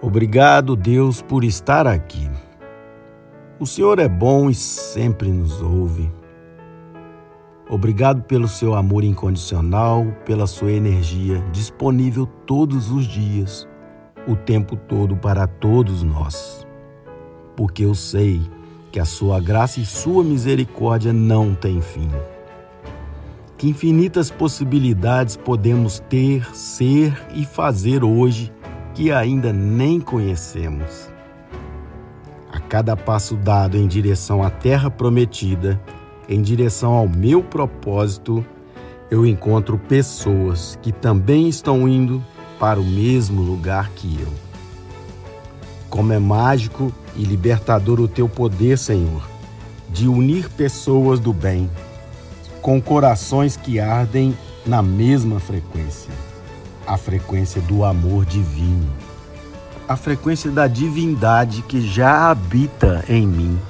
Obrigado, Deus, por estar aqui. O Senhor é bom e sempre nos ouve. Obrigado pelo seu amor incondicional, pela sua energia disponível todos os dias, o tempo todo para todos nós. Porque eu sei que a sua graça e sua misericórdia não têm fim. Que infinitas possibilidades podemos ter, ser e fazer hoje que ainda nem conhecemos. A cada passo dado em direção à terra prometida, em direção ao meu propósito, eu encontro pessoas que também estão indo para o mesmo lugar que eu. Como é mágico e libertador o teu poder, Senhor, de unir pessoas do bem, com corações que ardem na mesma frequência a frequência do amor divino, a frequência da divindade que já habita em mim,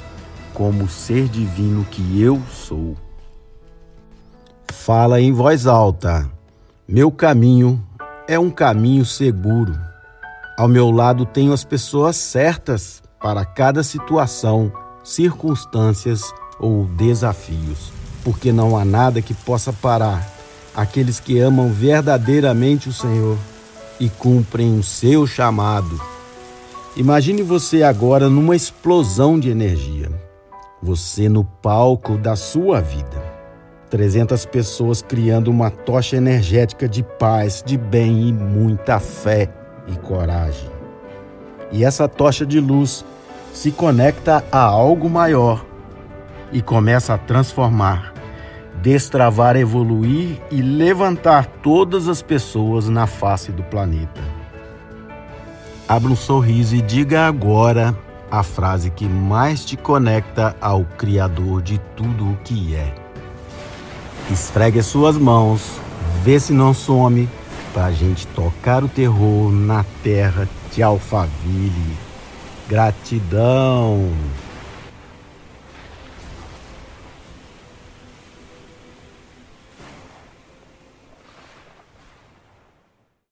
como ser divino que eu sou. Fala em voz alta: Meu caminho é um caminho seguro. Ao meu lado tenho as pessoas certas para cada situação, circunstâncias ou desafios, porque não há nada que possa parar aqueles que amam verdadeiramente o Senhor e cumprem o seu chamado. Imagine você agora numa explosão de energia. Você no palco da sua vida. 300 pessoas criando uma tocha energética de paz, de bem e muita fé e coragem. E essa tocha de luz se conecta a algo maior e começa a transformar destravar, evoluir e levantar todas as pessoas na face do planeta. Abra um sorriso e diga agora a frase que mais te conecta ao Criador de tudo o que é. Esfregue as suas mãos, vê se não some, para a gente tocar o terror na terra de Alphaville. Gratidão!